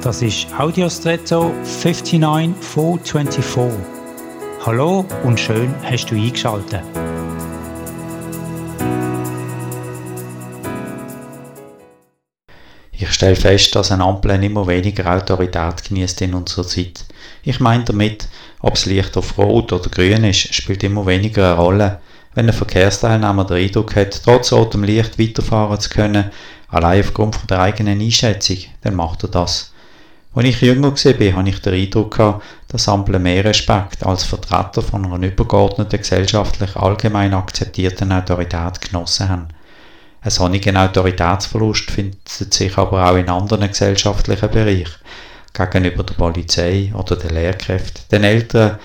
Das ist Audiostretto 59424. Hallo und schön hast du eingeschaltet. Ich stelle fest, dass ein Ampel immer weniger Autorität genießt in unserer Zeit. Ich meine damit, ob es Licht auf Rot oder Grün ist, spielt immer weniger eine Rolle. Wenn ein Verkehrsteilnehmer den Eindruck hat, trotz rotem Licht weiterfahren zu können, allein aufgrund von der eigenen Einschätzung, dann macht er das. Als ich jünger war, hatte ich den Eindruck, dass Ampeln mehr Respekt als Vertreter von einer übergeordneten gesellschaftlich allgemein akzeptierten Autorität genossen haben. Ein solcher Autoritätsverlust findet sich aber auch in anderen gesellschaftlichen Bereichen, gegenüber der Polizei oder den Lehrkräften, den Eltern,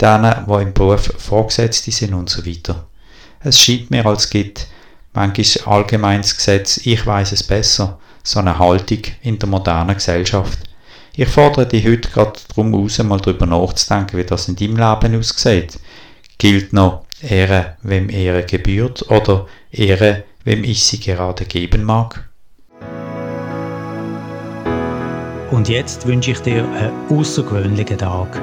denen, die im Beruf Vorgesetzte sind und so weiter. Es scheint mir, als gibt manchmal allgemeines Gesetz, ich weiß es besser, so eine Haltung in der modernen Gesellschaft. Ich fordere dich heute gerade darum aus, mal darüber nachzudenken, wie das in deinem Leben aussieht. Gilt noch Ehre, wem Ehre gebührt oder Ehre, wem ich sie gerade geben mag? Und jetzt wünsche ich dir einen außergewöhnlichen Tag.